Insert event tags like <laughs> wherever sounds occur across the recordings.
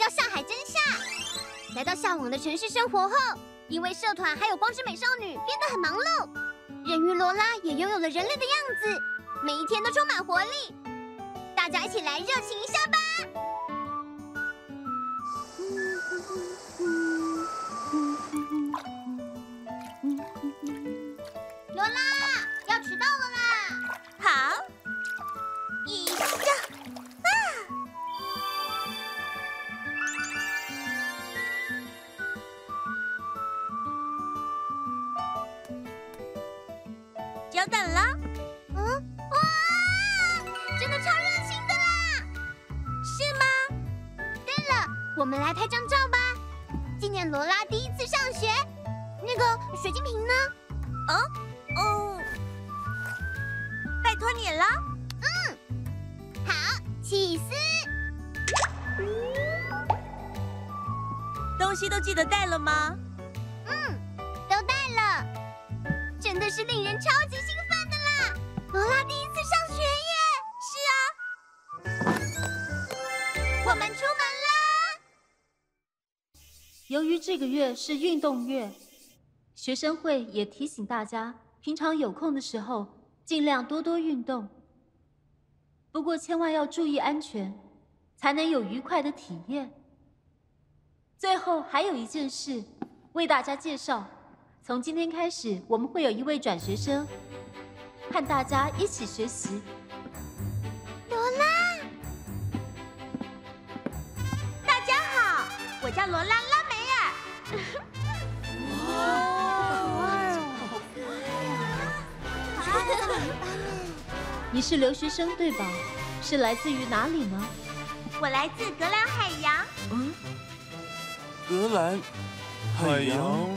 叫上海真夏。来到向往的城市生活后，因为社团还有光之美少女变得很忙碌，人鱼罗拉也拥有了人类的样子，每一天都充满活力。大家一起来热情一下吧！真的是令人超级兴奋的啦！罗拉第一次上学耶！是啊，我们出门啦！由于这个月是运动月，学生会也提醒大家，平常有空的时候尽量多多运动。不过千万要注意安全，才能有愉快的体验。最后还有一件事，为大家介绍：从今天开始，我们会有一位转学生，和大家一起学习。罗拉，大家好，我叫罗拉拉梅尔。你是留学生对吧？是来自于哪里呢？我来自格兰海洋。嗯，格兰海洋，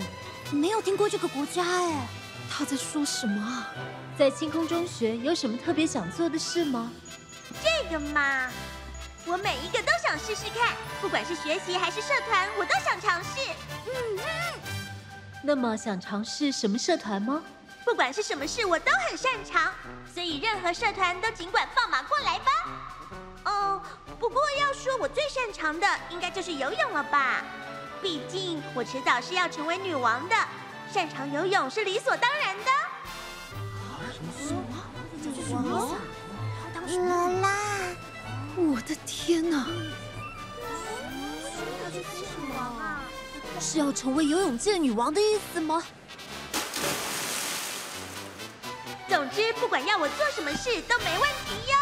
没有听过这个国家哎，他在说什么啊？在星空中学有什么特别想做的事吗？这个嘛，我每一个都想试试看，不管是学习还是社团，我都想尝试。嗯嗯，那么想尝试什么社团吗？不管是什么事，我都很擅长，所以任何社团都尽管放马过来吧。哦，不过要说我最擅长的，应该就是游泳了吧？毕竟我迟早是要成为女王的，擅长游泳是理所当然的。罗拉，我的天哪！是要成为游泳界女王的意思吗？总之，不管要我做什么事都没问题哟，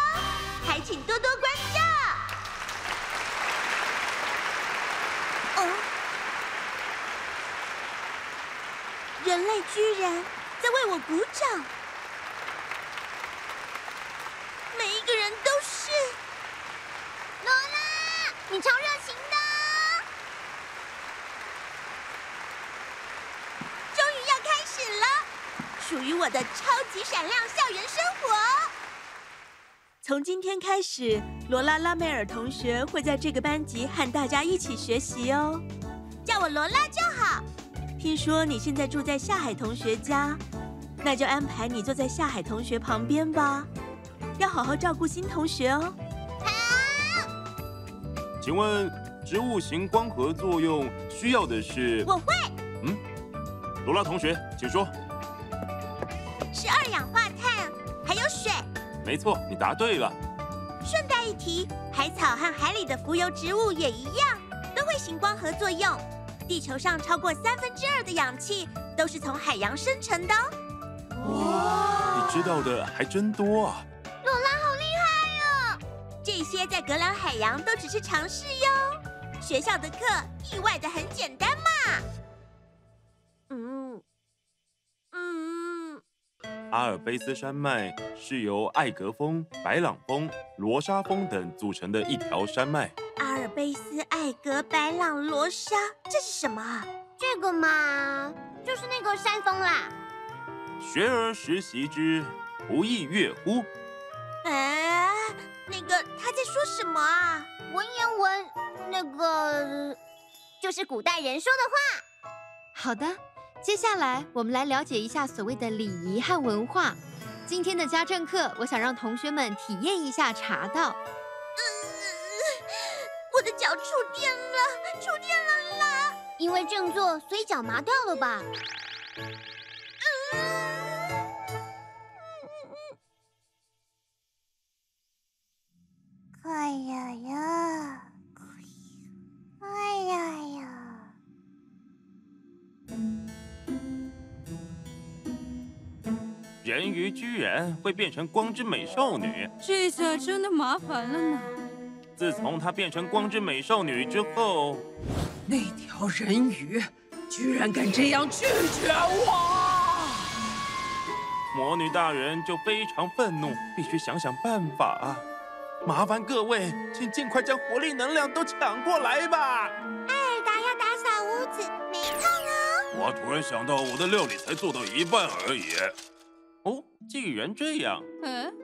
还请多多关照。哦，居然在为我鼓掌，每一个人都是。罗拉，你超热情的！终于要开始了。属于我的超级闪亮校园生活。从今天开始，罗拉拉梅尔同学会在这个班级和大家一起学习哦。叫我罗拉就好。听说你现在住在夏海同学家，那就安排你坐在夏海同学旁边吧。要好好照顾新同学哦。好。请问植物型光合作用需要的是？我会。嗯，罗拉同学，请说。是二氧化碳，还有水。没错，你答对了。顺带一提，海草和海里的浮游植物也一样，都会行光合作用。地球上超过三分之二的氧气都是从海洋生成的哦。哇，你知道的还真多啊！罗拉好厉害哦！这些在格兰海洋都只是尝试哟。学校的课意外的很简单嘛。嗯嗯。阿尔卑斯山脉是由艾格峰、白朗峰、罗莎峰等组成的一条山脉。阿尔卑斯、艾格、白朗、罗莎，这是什么？这个嘛，就是那个山峰啦。学而时习之，不亦说乎？哎，那个他在说什么啊？文言文，那个就是古代人说的话。好的。接下来，我们来了解一下所谓的礼仪和文化。今天的家政课，我想让同学们体验一下茶道。嗯，我的脚触电了，触电了啦！因为正坐，所以脚麻掉了吧？嗯，快呀呀，快呀人鱼居然会变成光之美少女，这下真的麻烦了呢。自从她变成光之美少女之后，那条人鱼居然敢这样拒绝我！魔女大人就非常愤怒，必须想想办法。麻烦各位，请尽快将活力能量都抢过来吧。艾尔达要打扫屋子，没空哦。我突然想到，我的料理才做到一半而已。哦，既然这样，嗯，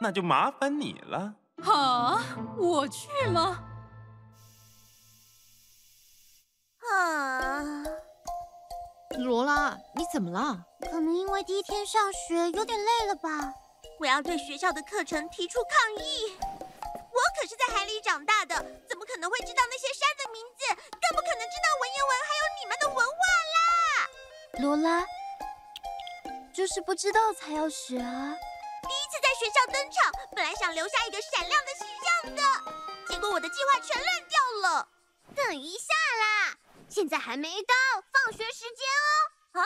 那就麻烦你了。好，我去吗？啊，罗拉，你怎么了？可能因为第一天上学有点累了吧。我要对学校的课程提出抗议。我可是在海里长大的，怎么可能会知道那些山的名字？更不可能知道文言文，还有你们的文化啦！罗拉，就是不知道才要学啊。第一次在学校登场，本来想留下一个闪亮的形象的，结果我的计划全乱掉了。等一下啦，现在还没到放学时间哦。啊？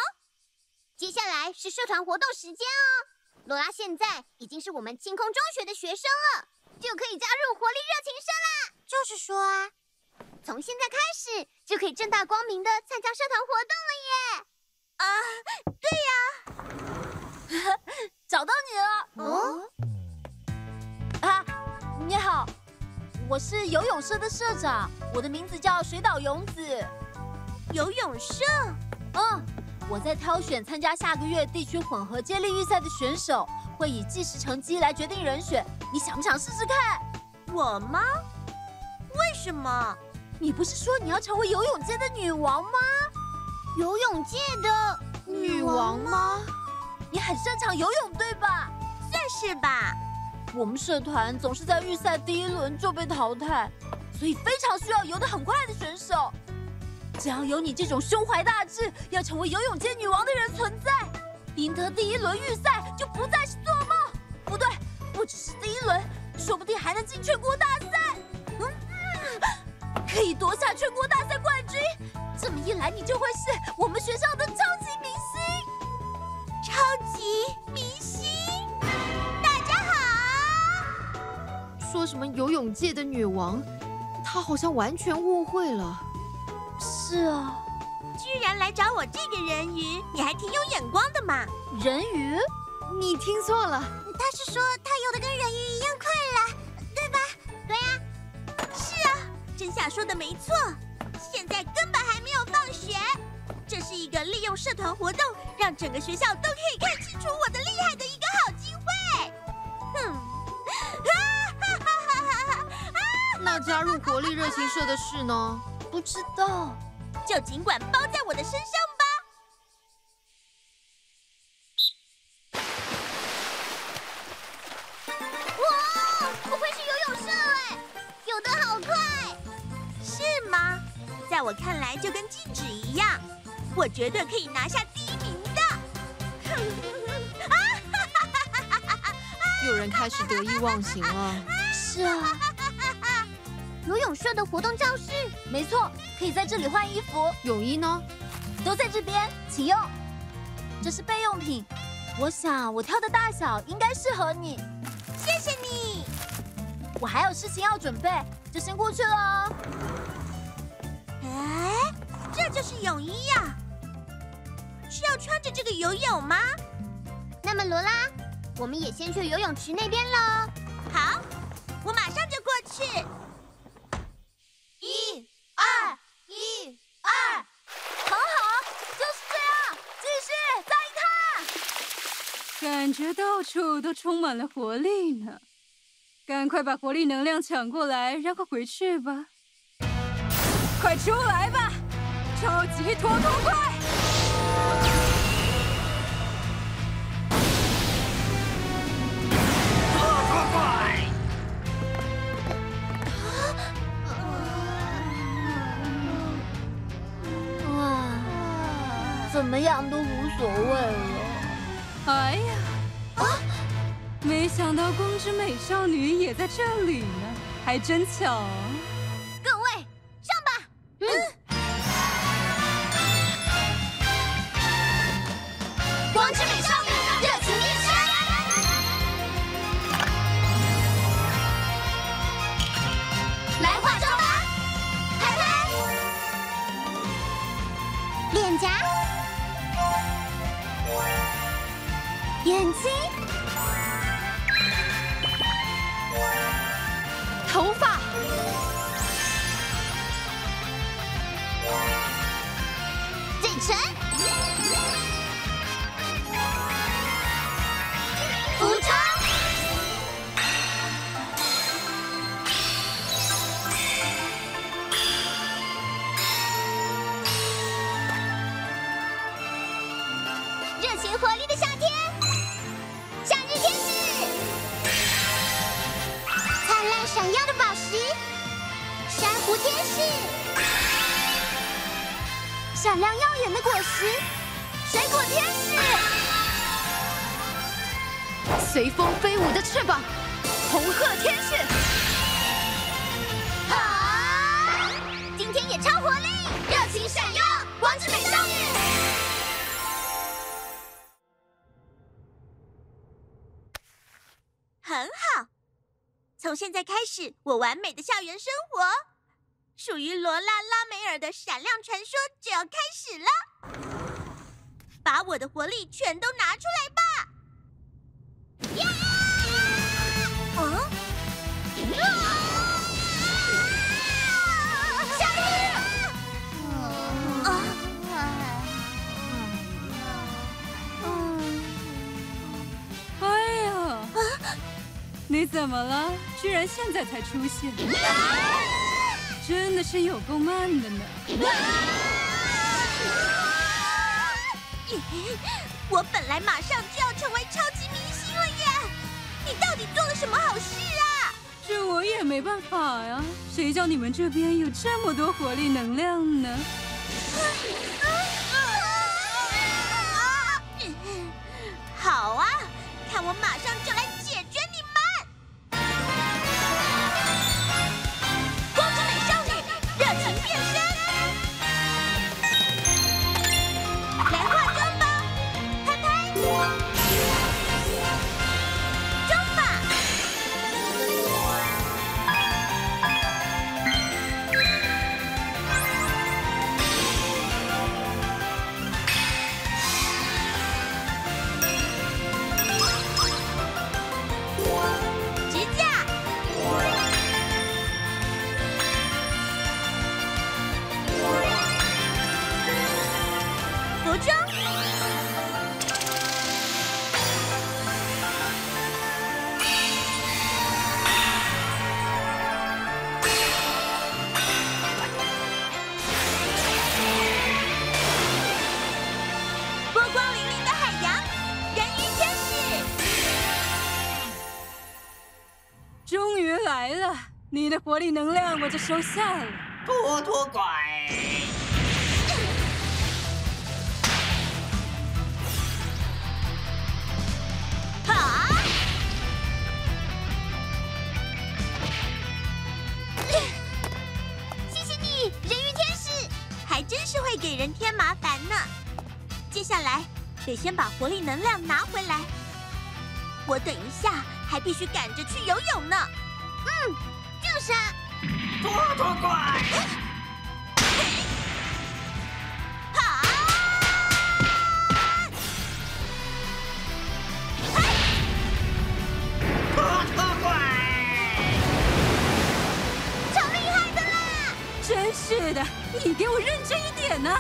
接下来是社团活动时间哦。罗拉现在已经是我们清空中学的学生了，就可以加入活力热情社啦。就是说啊，从现在开始就可以正大光明的参加社团活动了耶。啊，对呀，<laughs> 找到你了。哦，啊，你好，我是游泳社的社长，我的名字叫水岛勇子。游泳社？嗯，我在挑选参加下个月地区混合接力预赛的选手，会以计时成绩来决定人选。你想不想试试看？我吗？为什么？你不是说你要成为游泳界的女王吗？游泳界的女王吗？你很擅长游泳，对吧？算是吧。我们社团总是在预赛第一轮就被淘汰，所以非常需要游得很快的选手。只要有你这种胸怀大志、要成为游泳界女王的人存在，赢得第一轮预赛就不再是做梦。不对，不只是第一轮，说不定还能进全国大赛。嗯，可以夺下全国大赛冠军。这么一来，你就会是我们学校的超级明星。超级明星，大家好。说什么游泳界的女王？她好像完全误会了。是啊，居然来找我这个人鱼，你还挺有眼光的嘛。人鱼？你听错了，他是说他游的跟人鱼一样快了，对吧？对呀，是啊，真夏说的没错。现在根这是一个利用社团活动让整个学校都可以看清楚我的厉害的一个好机会。哼，啊哈哈哈哈哈！那加入国立热情社的事呢？不知道，就尽管包在我的身上吧。哇，不愧是游泳社哎，游得好快！是吗？在在我看来就跟静止一样，我绝对可以拿下第一名的。<laughs> 有人开始得意忘形了。是啊，游泳社的活动教室，没错，可以在这里换衣服。泳衣呢？都在这边，请用。这是备用品，我想我挑的大小应该适合你。谢谢你。我还有事情要准备，就先过去了。哎，这就是泳衣呀？是要穿着这个游泳吗？那么罗拉，我们也先去游泳池那边喽。好，我马上就过去。一、二、一、二，很好，就是这样，继续，再一趟。感觉到处都充满了活力呢，赶快把活力能量抢过来，然后回去吧。快出来吧，超级拖拖怪！么样都无所谓了。哎呀，啊！没想到光之美少女也在这里呢，还真巧。各请闪耀，光之美少女。很好。从现在开始，我完美的校园生活，属于罗拉拉梅尔的闪亮传说就要开始了。把我的活力全都拿出来吧！呀！你怎么了？居然现在才出现，真的是有够慢的呢！我本来马上就要成为超级明星了耶！你到底做了什么好事啊？这我也没办法呀，谁叫你们这边有这么多活力能量呢？好啊，看我马上来了，你的活力能量我就收下了。波多怪，谢谢你，人鱼天使，还真是会给人添麻烦呢。接下来得先把活力能量拿回来，我等一下还必须赶着去游泳呢。嗯，就是啊。拖拖怪。是的，你给我认真一点呢！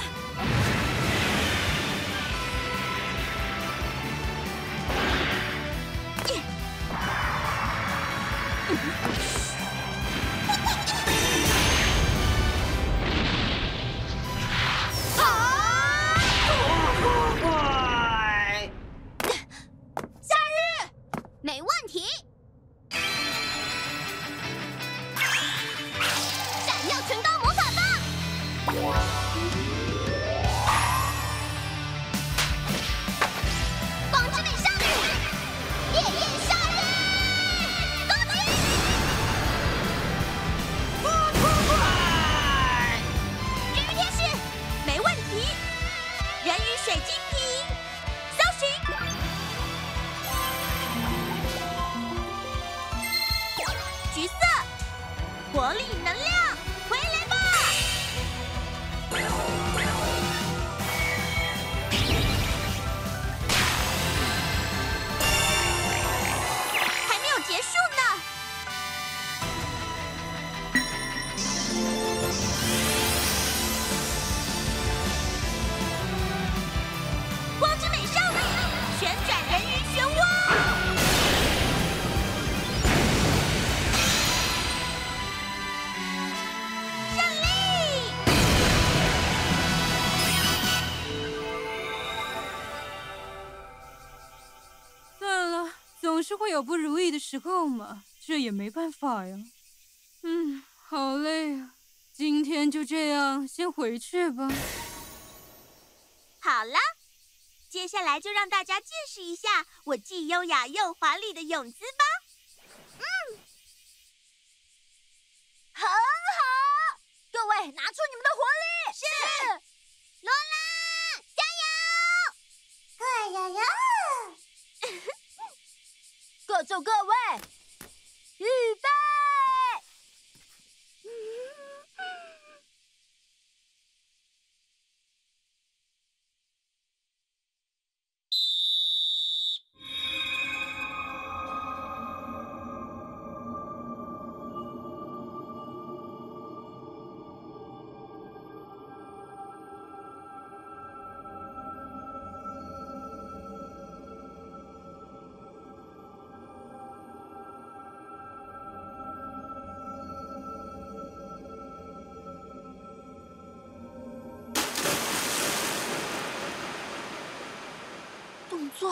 会有不如意的时候嘛，这也没办法呀。嗯，好累啊，今天就这样先回去吧。好了，接下来就让大家见识一下我既优雅又华丽的泳姿吧。嗯，很好，各位拿出你们的活力。是，罗拉，加油！快加油！各就各位，预备。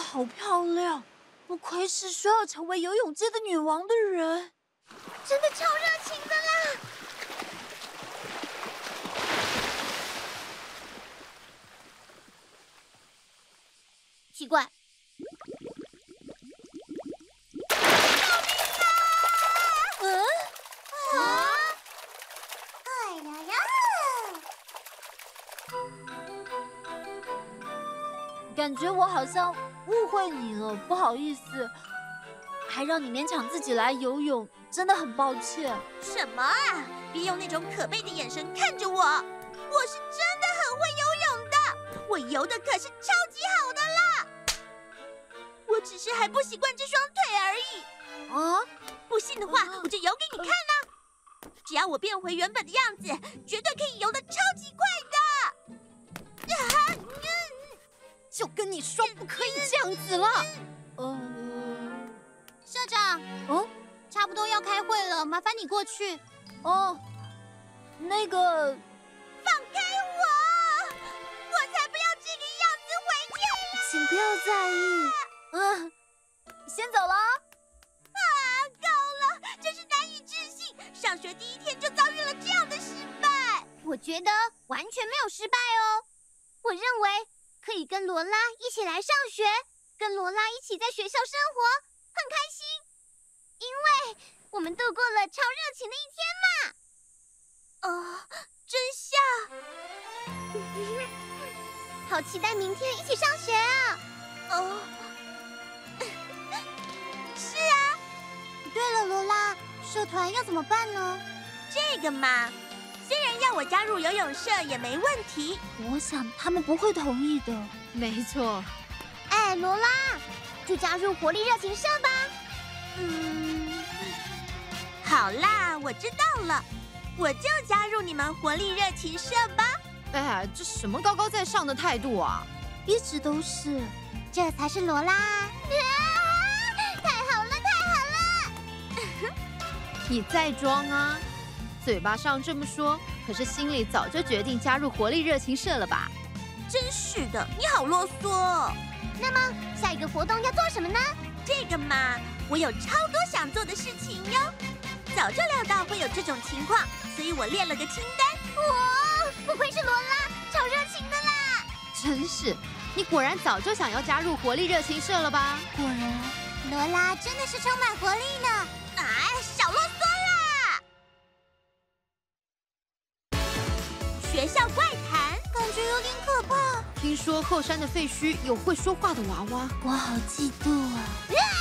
好漂亮，不愧是说要成为游泳界的女王的人，真的超热情感觉我好像误会你了，不好意思，还让你勉强自己来游泳，真的很抱歉。什么啊？别用那种可悲的眼神看着我，我是真的很会游泳的，我游的可是超级好的啦。我只是还不习惯这双腿而已。啊？不信的话，我就游给你看呢。只要我变回原本的样子，绝对可以游得超级快的。啊！就跟你说不可以这样子了。嗯，社长，嗯，差不多要开会了，麻烦你过去。哦，那个，放开我！我才不要这个样子回去了。请不要在意。嗯，先走了。啊，够了，真是难以置信，上学第一天就遭遇了这样的失败。我觉得完全没有失败哦，我认为。可以跟罗拉一起来上学，跟罗拉一起在学校生活，很开心，因为我们度过了超热情的一天嘛。哦，真相。<laughs> 好期待明天一起上学啊！哦，<laughs> 是啊。对了，罗拉，社团要怎么办呢？这个嘛，虽然要我加入游泳社也没问题，我想他们不会同意的。没错。哎，罗拉，就加入活力热情社吧。嗯，好啦，我知道了，我就加入你们活力热情社吧。哎，这什么高高在上的态度啊！一直都是，这才是罗拉。啊，<laughs> 太好了，太好了！你再装啊，嘴巴上这么说，可是心里早就决定加入活力热情社了吧？真是的，你好啰嗦。那么下一个活动要做什么呢？这个嘛，我有超多想做的事情哟。早就料到会有这种情况，所以我列了个清单。哇！不愧是罗拉，超热情的啦！真是，你果然早就想要加入活力热情社了吧？果然，罗拉真的是充满活力呢。后山的废墟有会说话的娃娃，我好嫉妒啊！啊 <laughs>